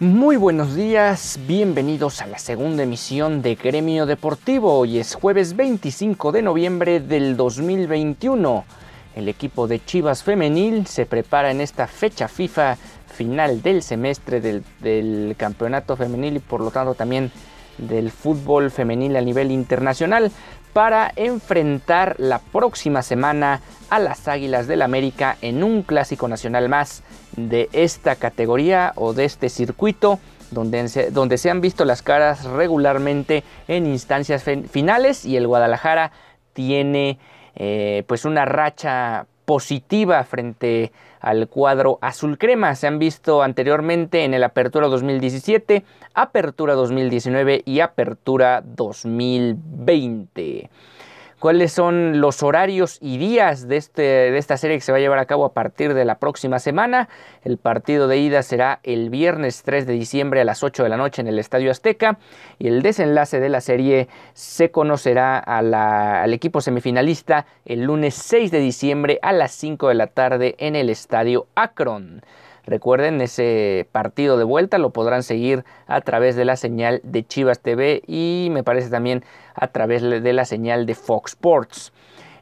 Muy buenos días, bienvenidos a la segunda emisión de Gremio Deportivo. Hoy es jueves 25 de noviembre del 2021. El equipo de Chivas Femenil se prepara en esta fecha FIFA final del semestre del, del campeonato femenil y por lo tanto también del fútbol femenil a nivel internacional para enfrentar la próxima semana a las Águilas del América en un clásico nacional más de esta categoría o de este circuito donde se, donde se han visto las caras regularmente en instancias finales y el Guadalajara tiene eh, pues una racha positiva frente al cuadro azul crema. Se han visto anteriormente en el Apertura 2017, Apertura 2019 y Apertura 2020. ¿Cuáles son los horarios y días de, este, de esta serie que se va a llevar a cabo a partir de la próxima semana? El partido de ida será el viernes 3 de diciembre a las 8 de la noche en el Estadio Azteca y el desenlace de la serie se conocerá al equipo semifinalista el lunes 6 de diciembre a las 5 de la tarde en el Estadio Akron. Recuerden, ese partido de vuelta lo podrán seguir a través de la señal de Chivas TV y me parece también a través de la señal de Fox Sports.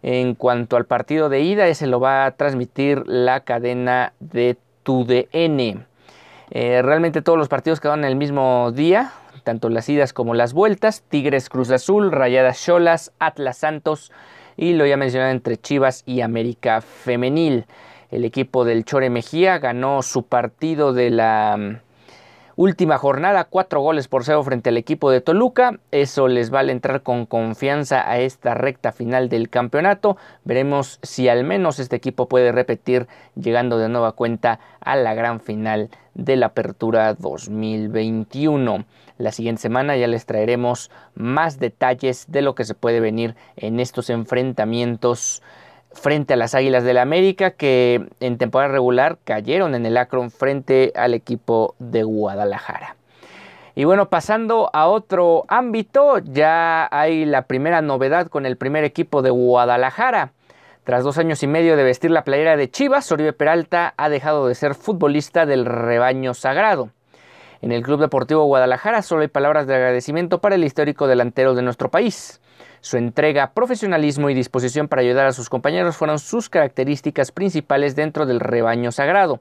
En cuanto al partido de ida, ese lo va a transmitir la cadena de TUDN. Eh, realmente todos los partidos quedaron el mismo día, tanto las idas como las vueltas. Tigres Cruz Azul, Rayadas Cholas, Atlas Santos y lo ya mencionado entre Chivas y América Femenil. El equipo del Chore Mejía ganó su partido de la mm, última jornada, cuatro goles por cero frente al equipo de Toluca. Eso les vale entrar con confianza a esta recta final del campeonato. Veremos si al menos este equipo puede repetir llegando de nueva cuenta a la gran final de la apertura 2021. La siguiente semana ya les traeremos más detalles de lo que se puede venir en estos enfrentamientos frente a las Águilas del la América que en temporada regular cayeron en el Akron frente al equipo de Guadalajara. Y bueno, pasando a otro ámbito, ya hay la primera novedad con el primer equipo de Guadalajara. Tras dos años y medio de vestir la playera de Chivas, Oribe Peralta ha dejado de ser futbolista del rebaño sagrado. En el Club Deportivo Guadalajara solo hay palabras de agradecimiento para el histórico delantero de nuestro país. Su entrega, profesionalismo y disposición para ayudar a sus compañeros fueron sus características principales dentro del rebaño sagrado.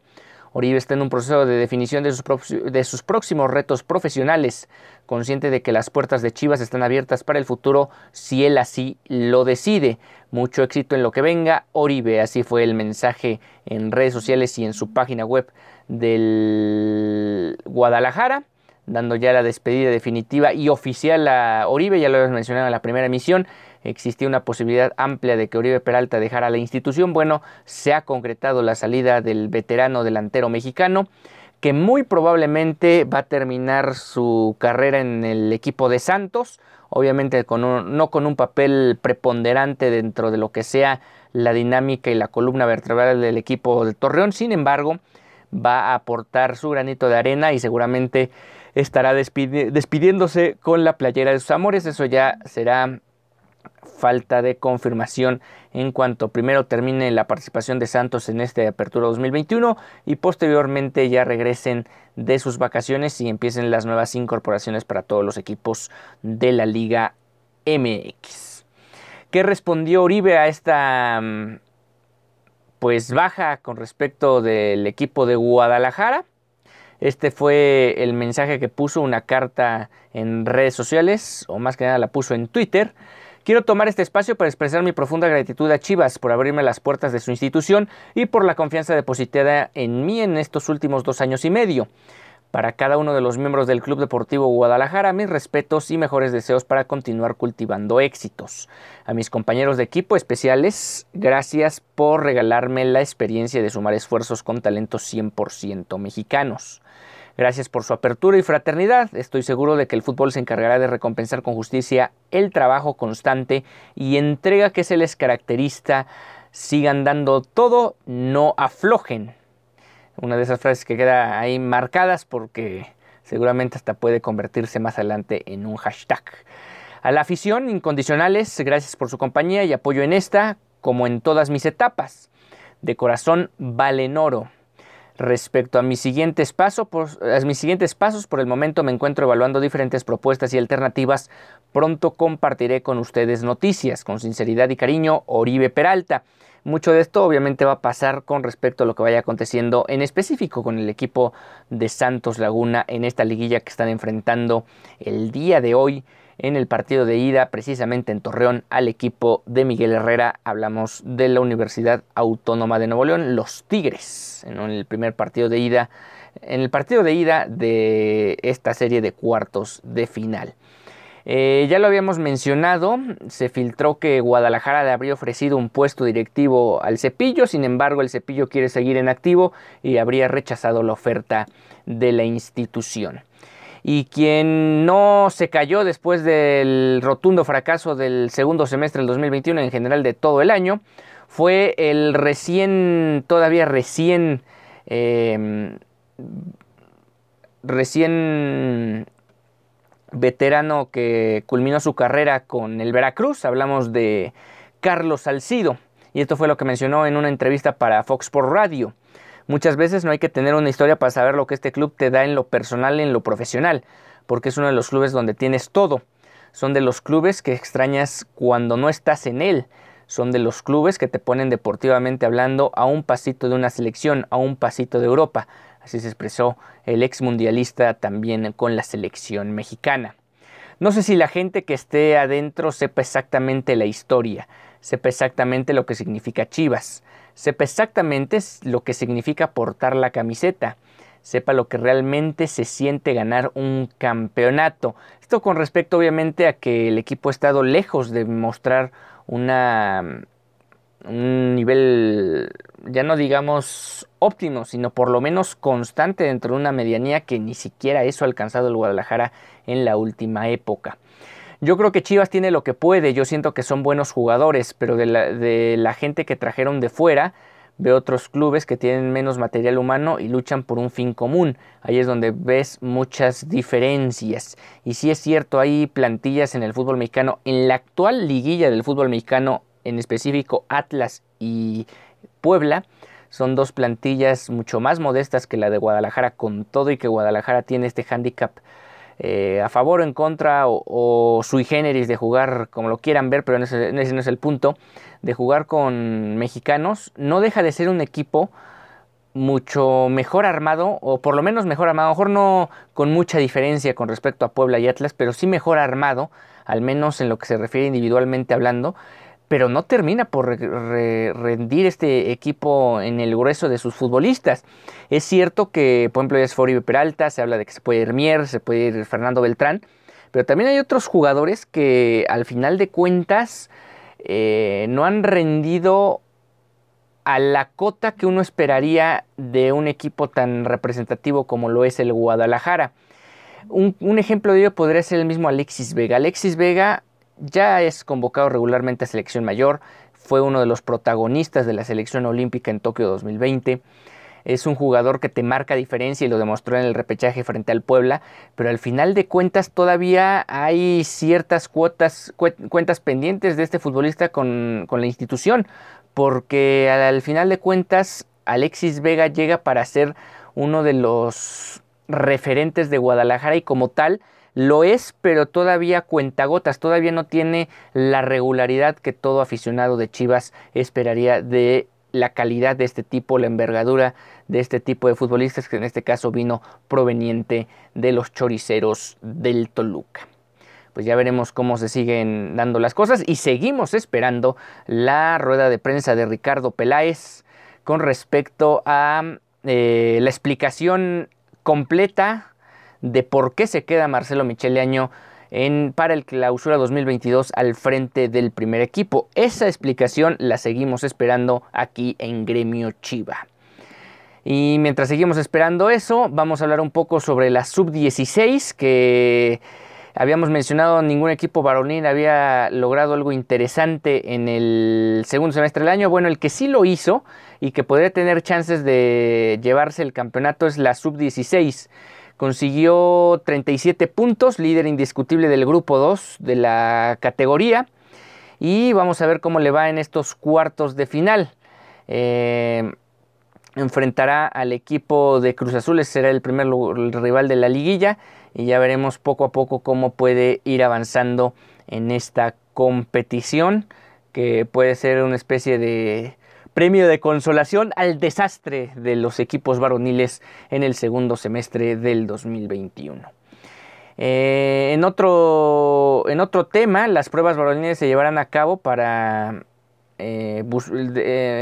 Oribe está en un proceso de definición de sus, de sus, próximos retos profesionales, consciente de que las puertas de Chivas están abiertas para el futuro si él así lo decide. Mucho éxito en lo que venga, Oribe. Así fue el mensaje en redes sociales y en su página web del Guadalajara dando ya la despedida definitiva y oficial a Oribe, ya lo habíamos mencionado en la primera emisión, existía una posibilidad amplia de que Oribe Peralta dejara la institución. Bueno, se ha concretado la salida del veterano delantero mexicano, que muy probablemente va a terminar su carrera en el equipo de Santos, obviamente con un, no con un papel preponderante dentro de lo que sea la dinámica y la columna vertebral del equipo de Torreón, sin embargo, va a aportar su granito de arena y seguramente estará despidi despidiéndose con la playera de sus amores. Eso ya será falta de confirmación en cuanto primero termine la participación de Santos en esta apertura 2021 y posteriormente ya regresen de sus vacaciones y empiecen las nuevas incorporaciones para todos los equipos de la Liga MX. ¿Qué respondió Oribe a esta pues baja con respecto del equipo de Guadalajara? Este fue el mensaje que puso una carta en redes sociales, o más que nada la puso en Twitter. Quiero tomar este espacio para expresar mi profunda gratitud a Chivas por abrirme las puertas de su institución y por la confianza depositada en mí en estos últimos dos años y medio. Para cada uno de los miembros del Club Deportivo Guadalajara, mis respetos y mejores deseos para continuar cultivando éxitos. A mis compañeros de equipo especiales, gracias por regalarme la experiencia de sumar esfuerzos con talentos 100% mexicanos. Gracias por su apertura y fraternidad. Estoy seguro de que el fútbol se encargará de recompensar con justicia el trabajo constante y entrega que se les caracteriza. Sigan dando todo, no aflojen una de esas frases que queda ahí marcadas porque seguramente hasta puede convertirse más adelante en un hashtag. A la afición, incondicionales, gracias por su compañía y apoyo en esta, como en todas mis etapas. De corazón, valen oro. Respecto a mis siguientes, pasos, a mis siguientes pasos, por el momento me encuentro evaluando diferentes propuestas y alternativas. Pronto compartiré con ustedes noticias. Con sinceridad y cariño, Oribe Peralta. Mucho de esto obviamente va a pasar con respecto a lo que vaya aconteciendo en específico con el equipo de Santos Laguna en esta liguilla que están enfrentando el día de hoy en el partido de ida precisamente en Torreón al equipo de Miguel Herrera. Hablamos de la Universidad Autónoma de Nuevo León, los Tigres, en el primer partido de ida, en el partido de ida de esta serie de cuartos de final. Eh, ya lo habíamos mencionado, se filtró que Guadalajara le habría ofrecido un puesto directivo al Cepillo, sin embargo el Cepillo quiere seguir en activo y habría rechazado la oferta de la institución. Y quien no se cayó después del rotundo fracaso del segundo semestre del 2021, en general de todo el año, fue el recién, todavía recién, em, recién veterano que culminó su carrera con el Veracruz. Hablamos de Carlos Salcido. Y esto fue lo que mencionó en una entrevista para Fox por Radio. Muchas veces no hay que tener una historia para saber lo que este club te da en lo personal en lo profesional, porque es uno de los clubes donde tienes todo. Son de los clubes que extrañas cuando no estás en él. Son de los clubes que te ponen deportivamente hablando a un pasito de una selección, a un pasito de Europa. Así se expresó el ex mundialista también con la selección mexicana. No sé si la gente que esté adentro sepa exactamente la historia, sepa exactamente lo que significa Chivas, sepa exactamente lo que significa portar la camiseta, sepa lo que realmente se siente ganar un campeonato. Esto con respecto obviamente a que el equipo ha estado lejos de mostrar una un nivel, ya no digamos óptimo, sino por lo menos constante dentro de una medianía que ni siquiera eso ha alcanzado el Guadalajara en la última época. Yo creo que Chivas tiene lo que puede, yo siento que son buenos jugadores, pero de la, gente que trajeron de fuera, veo otros clubes que tienen menos material humano y luchan por un fin común. Ahí es donde ves muchas diferencias. Y si es cierto, hay plantillas en el fútbol mexicano, en la actual liguilla del fútbol mexicano en específico Atlas y Puebla, son dos plantillas mucho más modestas que la de Guadalajara, con todo y que Guadalajara tiene este handicap eh, a favor o en contra o, sui generis de jugar como lo quieran ver, pero ese, ese, no es el punto, de jugar con mexicanos, no deja de ser un equipo mucho mejor armado, o por lo menos mejor armado, a lo mejor no con mucha diferencia con respecto a Puebla y Atlas, pero sí mejor armado, al menos en lo que se refiere individualmente hablando, pero no termina por rendir este equipo en el grueso de sus futbolistas. Es cierto que, por ejemplo, es Fori Peralta, se habla de que se puede ir Mier, se puede ir Fernando Beltrán, pero también hay otros jugadores que al final de cuentas eh, no han rendido a la cota que uno esperaría de un equipo tan representativo como lo es el Guadalajara. Un, un ejemplo de ello podría ser el mismo Alexis Vega. Alexis Vega ya es convocado regularmente a selección mayor, fue uno de los protagonistas de la selección olímpica en Tokio 2020. Es un jugador que te marca diferencia y lo demostró en el repechaje frente al Puebla, pero al final de cuentas todavía hay ciertas cuotas, cuentas pendientes de este futbolista con, con la institución, porque al final de cuentas Alexis Vega llega para ser uno de los referentes de Guadalajara y como tal lo es, pero todavía cuentagotas, todavía no tiene la regularidad que todo aficionado de Chivas esperaría de la calidad de este tipo, la envergadura de este tipo de futbolistas que en este caso vino proveniente de los choriceros del Toluca. Pues ya veremos cómo se siguen dando las cosas y seguimos esperando la rueda de prensa de Ricardo Peláez con respecto a eh, la explicación completa de por qué se queda Marcelo Michele Año en, para el clausura 2022 al frente del primer equipo. Esa explicación la seguimos esperando aquí en Gremio Chiva. Y mientras seguimos esperando eso, vamos a hablar un poco sobre la sub-16 que habíamos mencionado ningún equipo varonil había logrado algo interesante en el segundo semestre del año. Bueno, el que sí lo hizo y que podría tener chances de llevarse el campeonato es la sub-16. Consiguió 37 puntos, líder indiscutible del grupo 2 de la categoría. Y vamos a ver cómo le va en estos cuartos de final. Eh, enfrentará al equipo de Cruz Azul, será el primer rival de la liguilla y ya veremos poco a poco cómo puede ir avanzando en esta competición que puede ser una especie de premio de consolación al desastre de los equipos varoniles en el segundo semestre del 2021. Eh, en, otro, en otro tema, las pruebas varoniles se llevarán a cabo para eh,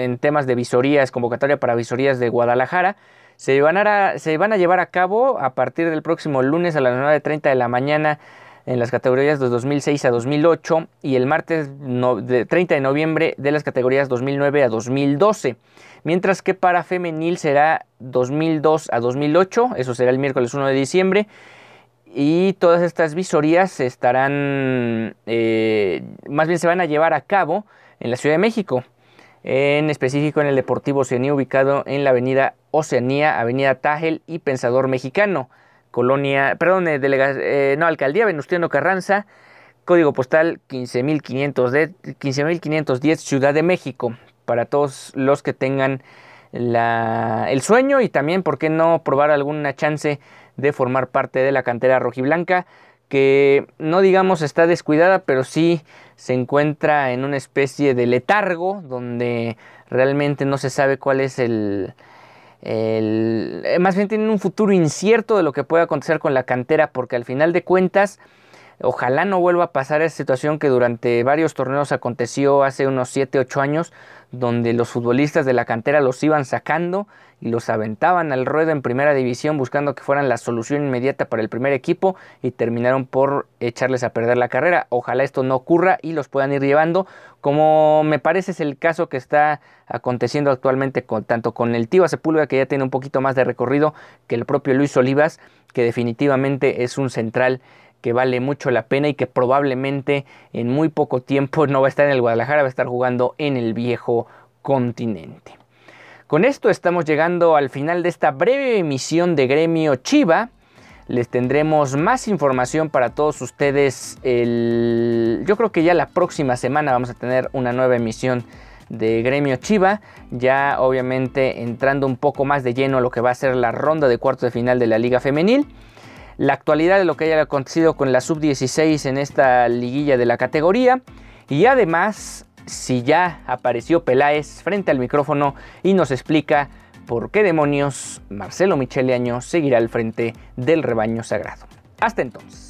en temas de visorías, convocatoria para visorías de Guadalajara. Se van, a, se van a llevar a cabo a partir del próximo lunes a las 9.30 de la mañana en las categorías de 2006 a 2008 y el martes 30 de noviembre de las categorías 2009 a 2012. Mientras que para femenil será 2002 a 2008, eso será el miércoles 1 de diciembre. Y todas estas visorías estarán, eh, más bien se van a llevar a cabo en la Ciudad de México en específico en el Deportivo Oceanía ubicado en la avenida Oceanía, avenida Tágel y Pensador Mexicano, colonia, perdón, eh, eh, no, alcaldía Venustiano Carranza, código postal 15.510 Ciudad de México, para todos los que tengan el sueño y también, ¿por qué no probar alguna chance de formar parte de la cantera rojiblanca? que no digamos está descuidada, pero sí se encuentra en una especie de letargo donde realmente no se sabe cuál es el, eh, más bien tienen un futuro incierto de lo que puede acontecer con la cantera porque al final de cuentas ojalá no vuelva a pasar esa situación que durante varios torneos aconteció hace unos 7, 8 años donde los futbolistas de la cantera los iban sacando los aventaban al ruedo en primera división buscando que fueran la solución inmediata para el primer equipo y terminaron por echarles a perder la carrera. Ojalá esto no ocurra y los puedan ir llevando, como me parece es el caso que está aconteciendo actualmente con, tanto con el Tío Sepúlveda que ya tiene un poquito más de recorrido que el propio Luis Olivas, que definitivamente es un central que vale mucho la pena y que probablemente en muy poco tiempo no va a estar en el Guadalajara, va a estar jugando en el viejo continente. Con esto estamos llegando al final de esta breve emisión de Gremio Chiva. Les tendremos más información para todos ustedes. yo creo que ya la próxima semana vamos a tener una nueva emisión de Gremio Chiva. Ya obviamente entrando un poco más de lleno a lo que va a ser la ronda de cuartos de final de la Liga Femenil. La actualidad de lo que haya acontecido con la sub-16 en esta liguilla de la categoría. Y además si ya apareció Peláez frente al micrófono y nos explica por qué demonios Marcelo Michele Año seguirá al frente del rebaño sagrado. Hasta entonces.